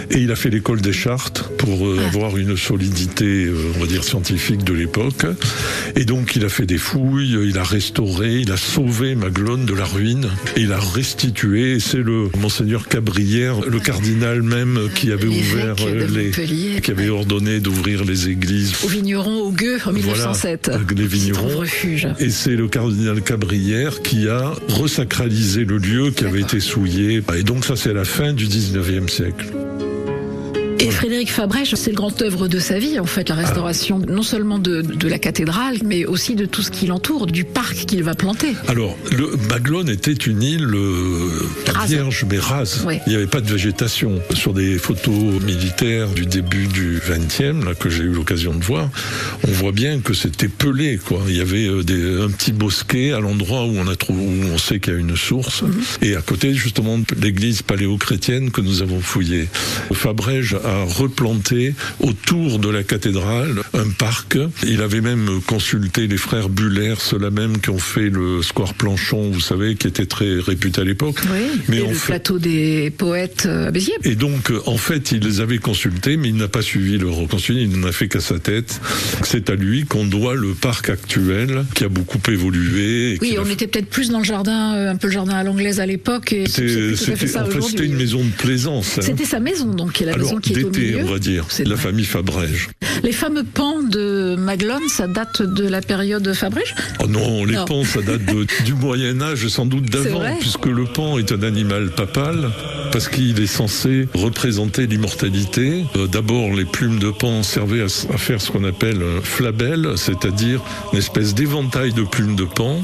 [SPEAKER 4] et il a fait l'école des chartes pour euh, avoir une solidité, euh, on va dire, scientifique de l'époque. Et donc, il a fait des fouilles, il a restauré, il a sauvé Maglone de la ruine, et il a restitué. C'est le monseigneur Cabrière, le cardinal même, qui avait ouvert les, qui avait ordonné d'ouvrir les églises
[SPEAKER 3] Au vigneron au Gueux en 1907.
[SPEAKER 4] voilà, les vignerons.
[SPEAKER 3] Refuge.
[SPEAKER 4] Et c'est le cardinal Cabrière qui a resacralisé le lieu qui avait été souillé. Et donc ça c'est la fin du 19e siècle.
[SPEAKER 3] Et Frédéric Fabrèche, c'est le grand œuvre de sa vie, en fait, la restauration non seulement de, de la cathédrale, mais aussi de tout ce qui l'entoure, du parc qu'il va planter.
[SPEAKER 4] Alors, le Maglone était une île euh,
[SPEAKER 3] Rase.
[SPEAKER 4] vierge mais rase. Il n'y avait pas de végétation. Sur des photos militaires du début du 20e, là que j'ai eu l'occasion de voir, on voit bien que c'était pelé. Quoi. Il y avait euh, des, un petit bosquet à l'endroit où on a trouvé, où on sait qu'il y a une source, et à côté justement de l'église paléo-chrétienne que nous avons fouillée. Fabrège a replanté autour de la cathédrale un parc. Il avait même consulté les frères Buller, ceux-là même qui ont fait le square Planchon, vous savez, qui était très réputé à l'époque.
[SPEAKER 3] Oui.
[SPEAKER 4] Mais
[SPEAKER 3] et
[SPEAKER 4] en
[SPEAKER 3] le
[SPEAKER 4] fait-
[SPEAKER 3] plateau des poètes euh, à Béziers.
[SPEAKER 4] Et donc, euh, en fait, il les avait consultés, mais il n'a pas suivi le reconstruit, il n'en a fait qu'à sa tête. C'est à lui qu'on doit le parc actuel, qui a beaucoup évolué. et
[SPEAKER 3] Oui, on était peut-être plus dans le jardin, euh, un peu le jardin à l'anglaise à l'époque,
[SPEAKER 4] C'était,
[SPEAKER 3] à
[SPEAKER 4] en fait, une maison de plaisance. hein.
[SPEAKER 3] C'était sa maison, donc, la
[SPEAKER 4] Alors,
[SPEAKER 3] maison qui
[SPEAKER 4] d'été, on va dire,
[SPEAKER 3] C'est
[SPEAKER 4] la
[SPEAKER 3] vrai.
[SPEAKER 4] famille Fabrège.
[SPEAKER 3] Les fameux pans de Maglone, ça date de la période Fabrège?
[SPEAKER 4] Oh non, les
[SPEAKER 3] Non.
[SPEAKER 4] pans, ça date de- du Moyen Âge, sans doute d'avant, puisque le pan est un animal papal, parce qu'il est censé représenter l'immortalité. Euh, D'abord, les plumes de pan servaient à, à faire ce qu'on appelle un flabelle, c'est-à-dire une espèce d'éventail de plumes de pan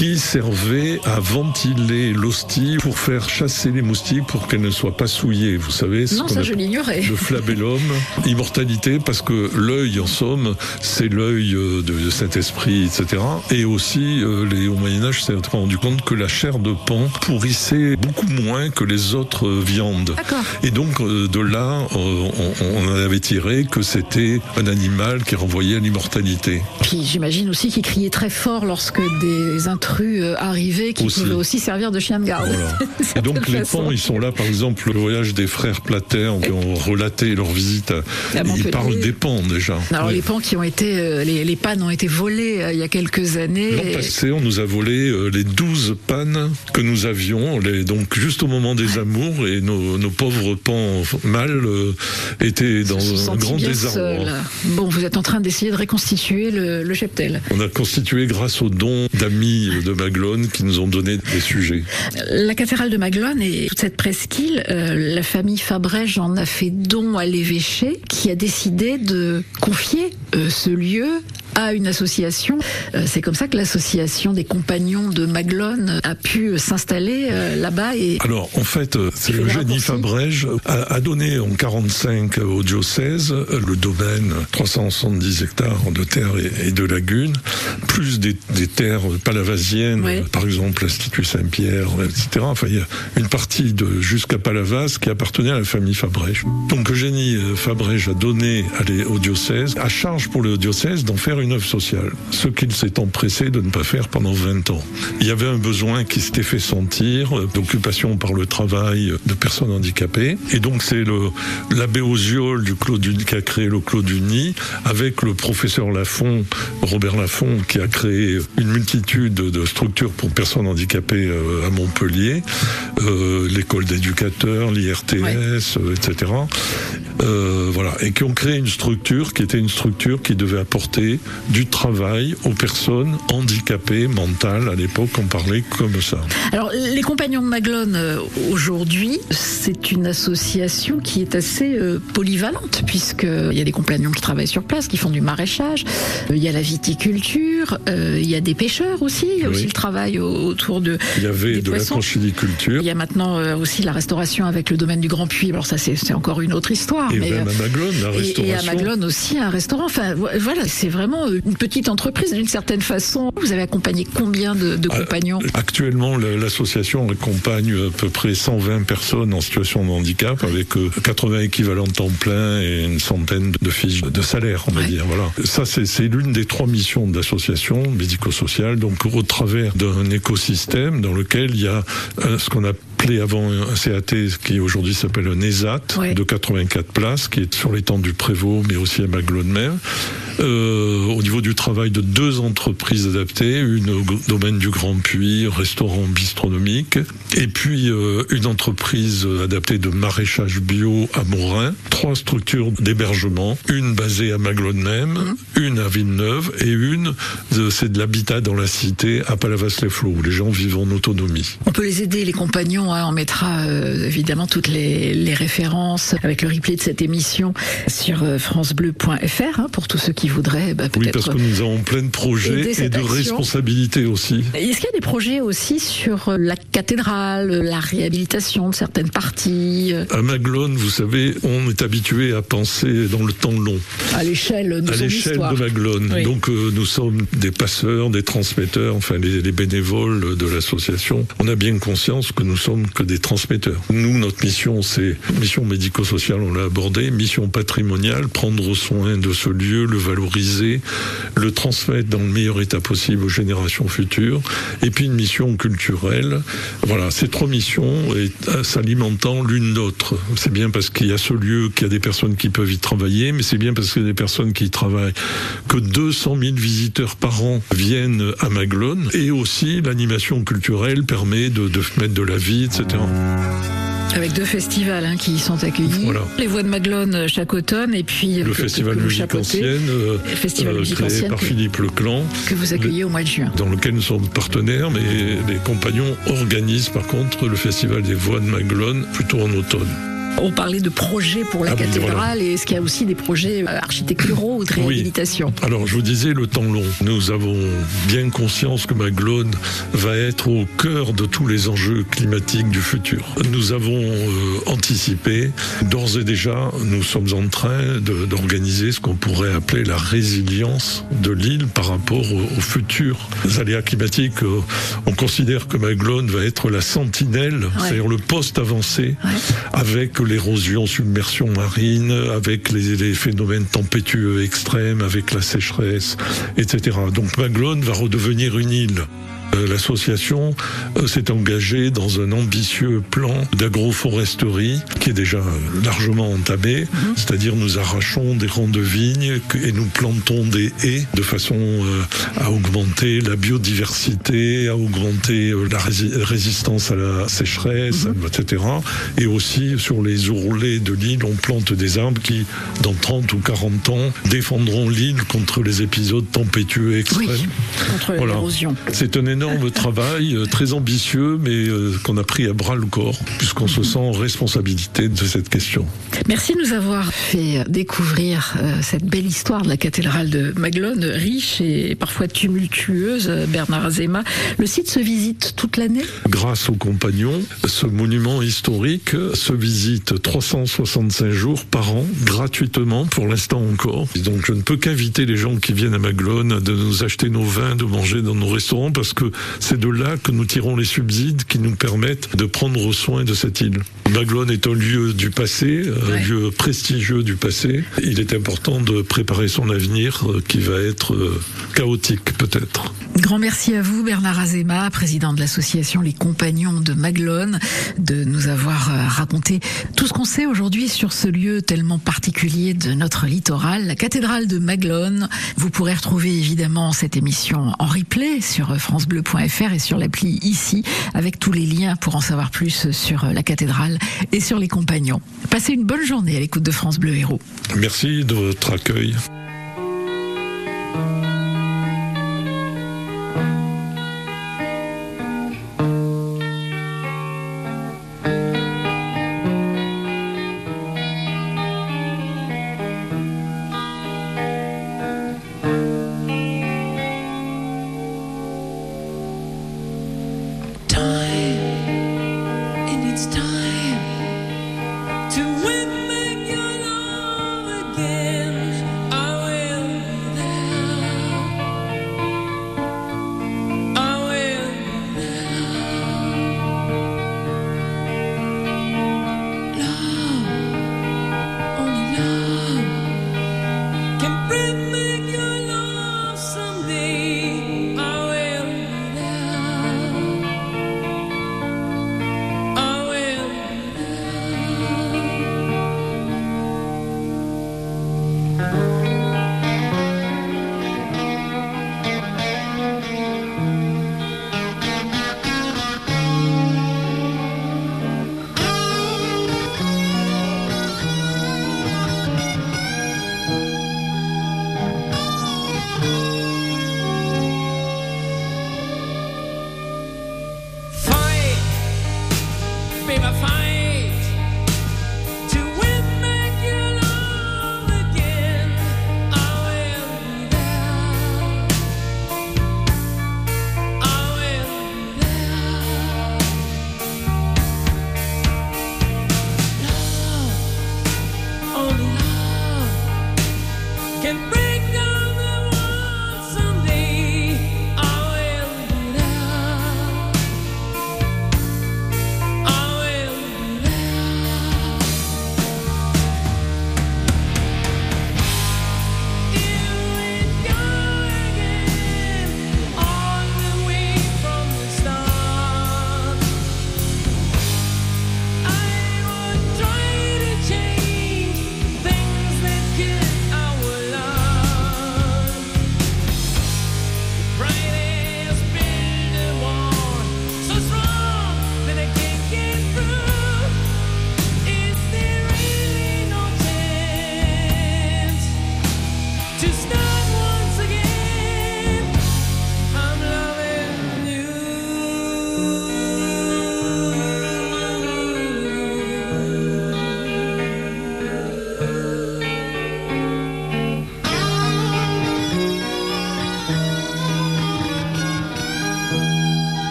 [SPEAKER 4] qui servait à ventiler l'hostie pour faire chasser les moustiques pour qu'elles ne soient pas souillées. Vous savez, ce
[SPEAKER 3] Non, ça je l'ignorais.
[SPEAKER 4] le flabellum, immortalité, parce que l'œil, en somme, c'est l'œil euh, de, cet esprit, etc. Et aussi, euh, les, au Moyen-Âge, s'est rendu compte que la chair de pan pourrissait beaucoup moins que les autres euh, viandes. Et donc, de là, on, on avait tiré que c'était un animal qui renvoyait à l'immortalité.
[SPEAKER 3] Puis j'imagine aussi qu'il criait très fort lorsque des intrus euh, arrivaient, qui
[SPEAKER 4] Aussi.
[SPEAKER 3] pouvaient aussi servir de chien de garde.
[SPEAKER 4] Voilà. Et donc les
[SPEAKER 3] façon.
[SPEAKER 4] pans, ils sont là, par exemple, le voyage des frères Plater qui ont relaté leur visite. À,
[SPEAKER 3] Montpellier.
[SPEAKER 4] ils parlent des pans déjà.
[SPEAKER 3] Alors les pans qui ont été, euh, les, les pannes ont été volées euh, il y a quelques années.
[SPEAKER 4] L'an passé, on nous a volé euh, les 12 pannes que nous avions, les- donc juste au moment des amours, et nos, nos pauvres pans mâles euh, étaient dans
[SPEAKER 3] se
[SPEAKER 4] un grand désarroi.
[SPEAKER 3] Bon, vous êtes en train d'essayer de reconstituer le, le cheptel.
[SPEAKER 4] On a constitué grâce aux dons d'amis de Maglone qui nous ont donné des sujets.
[SPEAKER 3] La cathédrale de Maglone et toute cette presqu'île, euh, la famille Fabrège en a fait don à l'évêché qui a décidé de confier euh, ce lieu à une association. Euh, c'est comme ça que l'association des compagnons de Maglone a pu s'installer euh, là-bas et
[SPEAKER 4] Alors, en fait, c'est Eugénie. Fabrège a, donné en 45 au diocèse euh, le domaine 370 hectares de terre et, de lagunes, plus des, des terres palavasiennes,
[SPEAKER 3] Ouais.
[SPEAKER 4] par exemple l'Institut Saint-Pierre, etc. Enfin, il y a une partie de jusqu'à Palavas qui appartenait à la famille Fabrège. Donc Eugénie Fabrège a donné au diocèse, à charge pour le diocèse d'en faire une œuvre sociale, ce qu'il s'est empressé de ne pas faire pendant 20 ans. Il y avait un besoin qui s'était fait sentir, euh, d'occupation par le travail de personnes handicapées. Et donc c'est l'abbé Osiol du Clos du, qui a créé le Clos du Nid, avec le professeur Lafont, Robert Lafont, qui a créé une multitude de structures pour personnes handicapées euh, à Montpellier, euh, l'école d'éducateurs, l'IRTS, etc. Euh, voilà, et qui ont créé une structure qui était une structure qui devait apporter du travail aux personnes handicapées mentales. À l'époque, on parlait comme ça.
[SPEAKER 3] Alors, les Compagnons de Maglone, euh, aujourd'hui, c'est une association qui est assez euh, polyvalente, puisqu'il y a des compagnons qui travaillent sur place, qui font du maraîchage, euh, il y a la viticulture, euh, il y a des pêcheurs aussi, il y a
[SPEAKER 4] Oui.
[SPEAKER 3] aussi le travail au- autour de.
[SPEAKER 4] Il y avait
[SPEAKER 3] des
[SPEAKER 4] de la conchyliculture.
[SPEAKER 3] Il y a maintenant euh, aussi la restauration avec le domaine du Grand Puy. Alors ça, c'est encore une autre histoire.
[SPEAKER 4] Et
[SPEAKER 3] mais,
[SPEAKER 4] même à Maglone, la restauration.
[SPEAKER 3] Et, à Maglone aussi, un restaurant. Enfin, vo- voilà, c'est vraiment une petite entreprise d'une certaine façon. Vous avez accompagné combien de, de
[SPEAKER 4] Ah,
[SPEAKER 3] compagnons
[SPEAKER 4] Actuellement, la- l'association accompagne à peu près 120 personnes en situation de handicap avec euh, 80 équivalents temps plein et une centaine de fiches de salaire, on va dire. Voilà. Ça, c'est l'une des trois missions de l'association médico-sociale, donc au travers d'un écosystème dans lequel il y a euh, ce qu'on appelait avant un CAT qui aujourd'hui s'appelle un ESAT de 84 places qui est sur l'étang du Prévost mais aussi à Maglone mer. Euh, au niveau du travail de deux entreprises adaptées, une au domaine du Grand Puy, restaurant bistronomique, et puis euh, une entreprise adaptée de maraîchage bio à Morin, trois structures d'hébergement, une basée à Maglone même, une à Villeneuve et une, euh, c'est de l'habitat dans la cité à Palavas-les-Flots, où les gens vivent en autonomie.
[SPEAKER 3] On peut les aider, les compagnons. Hein. On mettra euh, évidemment toutes les, les références avec le replay de cette émission sur euh, francebleu.fr hein, pour tous ceux qui voudraient bah,
[SPEAKER 4] Oui,
[SPEAKER 3] peut-être.
[SPEAKER 4] parce que nous avons plein de projets et de
[SPEAKER 3] action.
[SPEAKER 4] responsabilités aussi.
[SPEAKER 3] Est-ce qu'il y a des projets aussi sur euh, la cathédrale, la réhabilitation de certaines parties, euh,
[SPEAKER 4] À Maglone, vous savez, on est habitué à penser dans le temps long.
[SPEAKER 3] à l'échelle de
[SPEAKER 4] à l'échelle de Maglone.
[SPEAKER 3] Oui.
[SPEAKER 4] Donc euh, nous sommes des passeurs, des transmetteurs, enfin les, les bénévoles de l'association. On a bien conscience que nous sommes que des transmetteurs. Nous, notre mission, c'est mission médico-sociale, on l'a abordé, mission patrimoniale, prendre soin de ce lieu, le valoriser, le transmettre dans le meilleur état possible aux générations futures, et puis une mission culturelle. Voilà, ces trois missions et euh, s'alimentant l'une l'autre. C'est bien parce qu'il y a ce lieu qu'il y a des personnes qui peuvent y travailler, mais c'est bien parce qu'il y a des personnes qui y travaillent que 200 000 visiteurs par an viennent à Maglone, et aussi l'animation culturelle permet de, de mettre de la vie,
[SPEAKER 3] Avec deux festivals hein, qui y sont accueillis.
[SPEAKER 4] Voilà.
[SPEAKER 3] Les Voix de Maglone euh, chaque automne et puis euh,
[SPEAKER 4] Le
[SPEAKER 3] que-
[SPEAKER 4] festival
[SPEAKER 3] que
[SPEAKER 4] musique ancienne, euh,
[SPEAKER 3] le festival
[SPEAKER 4] euh, créé
[SPEAKER 3] ancienne
[SPEAKER 4] par
[SPEAKER 3] que-
[SPEAKER 4] Philippe Leclan.
[SPEAKER 3] que vous accueillez au mois de juin.
[SPEAKER 4] dans lequel nous sommes partenaires, mais les compagnons organisent par contre le festival des voix de Maglone plutôt en automne.
[SPEAKER 3] On parlait de projets pour la
[SPEAKER 4] Ah oui,
[SPEAKER 3] cathédrale et est-ce qu'il y a aussi des projets euh, architecturaux ou de
[SPEAKER 4] Oui.
[SPEAKER 3] réhabilitation
[SPEAKER 4] Alors je vous disais le temps long. Nous avons bien conscience que Maglone va être au cœur de tous les enjeux climatiques du futur. Nous avons euh, anticipé, d'ores et déjà, nous sommes en train d'organiser ce qu'on pourrait appeler la résilience de l'île par rapport aux, aux futurs aléas climatiques. Euh, On considère que Maglone va être la sentinelle, c'est-à-dire le poste avancé, avec l'érosion, submersion marine, avec les, phénomènes tempétueux extrêmes, avec la sécheresse, etc. Donc Maglone va redevenir une île. Euh, L'association euh, s'est engagée dans un ambitieux plan d'agroforesterie qui est déjà euh, largement entamé, c'est-à-dire nous arrachons des rangs de vignes et nous plantons des haies de façon à augmenter la biodiversité, à augmenter la rési- résistance à la sécheresse, etc. Et aussi sur les ourlets de l'île, on plante des arbres qui, dans 30 ou 40 ans, défendront l'île contre les épisodes tempétueux extrêmes.
[SPEAKER 3] contre
[SPEAKER 4] Voilà.
[SPEAKER 3] l'érosion
[SPEAKER 4] C'est un énorme travail euh, très ambitieux, mais euh, qu'on a pris à bras le corps, puisqu'on se sent en responsabilité de cette question.
[SPEAKER 3] Merci de nous avoir fait découvrir euh, cette belle histoire de la cathédrale de Maglone, riche et parfois tumultueuse, Bernard Azema. Le site se visite toute l'année?
[SPEAKER 4] Grâce aux compagnons, ce monument historique se visite 365 jours par an, gratuitement pour l'instant encore. Et donc je ne peux qu'inviter les gens qui viennent à Maglone de nous acheter nos vins, de manger dans nos restaurants, parce que c'est de là que nous tirons les subsides qui nous permettent de prendre soin de cette île. Maglone est un lieu du passé, un lieu prestigieux du passé. Il est important de préparer son avenir euh, qui va être euh, chaotique peut-être.
[SPEAKER 3] Grand merci à vous, Bernard Azema, président de l'association Les Compagnons de Maglone, de nous avoir euh, raconté tout ce qu'on sait aujourd'hui sur ce lieu tellement particulier de notre littoral, la cathédrale de Maglone. Vous pourrez retrouver évidemment cette émission en replay sur et sur l'appli ici, avec tous les liens pour en savoir plus sur la cathédrale et sur les compagnons. Passez une bonne journée à l'écoute de France Bleu Héros.
[SPEAKER 4] Merci de votre accueil.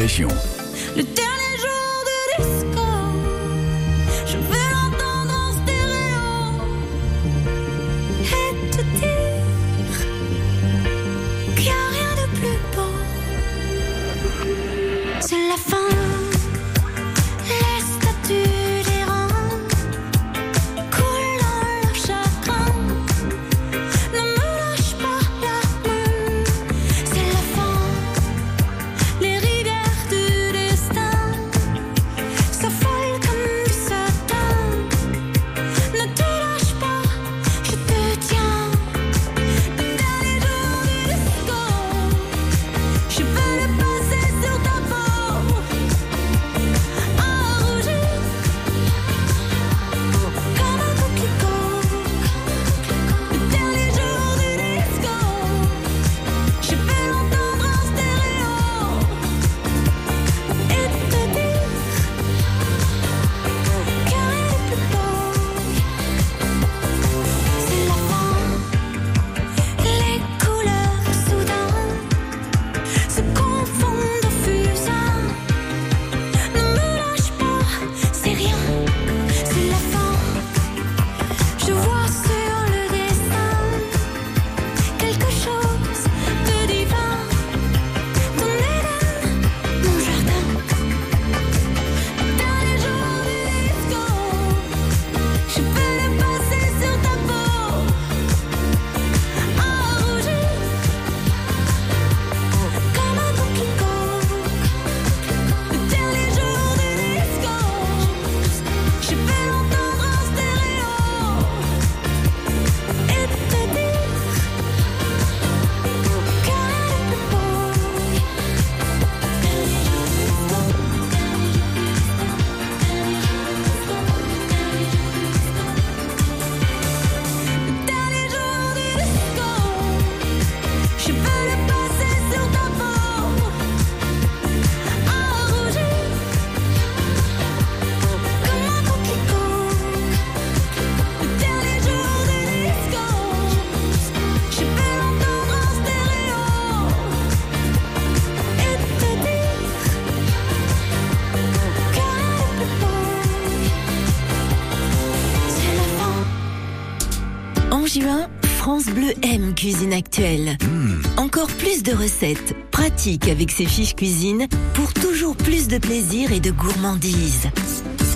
[SPEAKER 11] Le dernier
[SPEAKER 10] recettes, pratiques avec ses fiches cuisine pour toujours plus de plaisir et de gourmandise.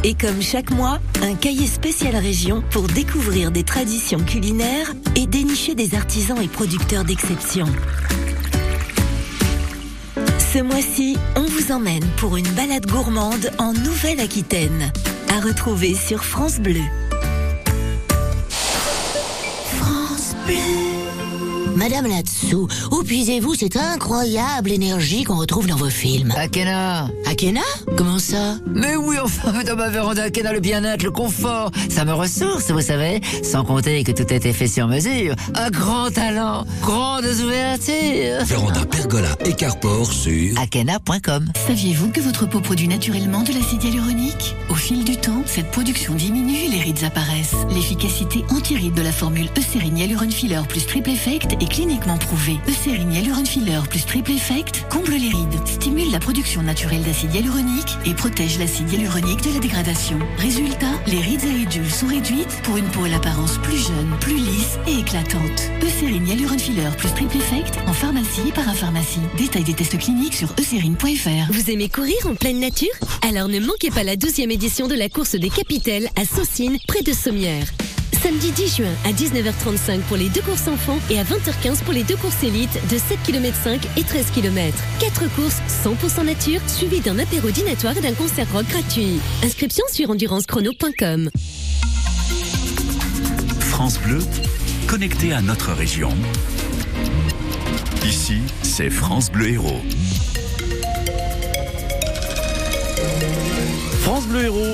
[SPEAKER 10] Et comme chaque mois, un cahier spécial région pour découvrir des traditions culinaires et dénicher des artisans et producteurs d'exception. Ce mois-ci, on vous emmène pour une balade gourmande en Nouvelle-Aquitaine. À retrouver sur France Bleu.
[SPEAKER 12] France Bleu. Madame Latsou, où puisez-vous cette incroyable énergie qu'on retrouve dans vos films
[SPEAKER 6] Akena
[SPEAKER 12] Akena Comment ça
[SPEAKER 6] Mais oui, enfin, dans ma véranda Akena, le bien-être, le confort, ça me ressource, vous savez. Sans compter que tout a été fait sur mesure. Un grand talent, grandes ouvertures.
[SPEAKER 5] Véranda Pergola et Carport sur
[SPEAKER 6] Akena.com.
[SPEAKER 13] Saviez-vous que votre peau produit naturellement de l'acide hyaluronique? Au fil du temps, cette production diminue et les rides apparaissent. L'efficacité anti-rides de la formule Eucérine Hyaluron Filler plus Triple Effect cliniquement prouvée. Eucérine Hyaluron Filler plus Triple Effect comble les rides, stimule la production naturelle d'acide hyaluronique et protège l'acide hyaluronique de la dégradation. Résultat, les rides à ridules sont réduites pour une peau à l'apparence plus jeune, plus lisse et éclatante. Eucérine Hyaluron Filler plus Triple Effect en pharmacie et parapharmacie. Détail des tests cliniques sur eucérine.fr.
[SPEAKER 14] Vous aimez courir en pleine nature? Alors ne manquez pas la 12e édition de la course des capitelles à Saucines, près de Sommières. Samedi 10 juin à 19h35 pour les deux courses enfants et à 20h15 pour les deux courses élites de 7 km 5 et 13 km. Quatre courses 100% nature suivies d'un apéro dînatoire et d'un concert rock gratuit. Inscription sur endurancechrono.com.
[SPEAKER 8] France Bleu, connecté à notre région. Ici, c'est France Bleu Héros.
[SPEAKER 15] France Bleu Héros,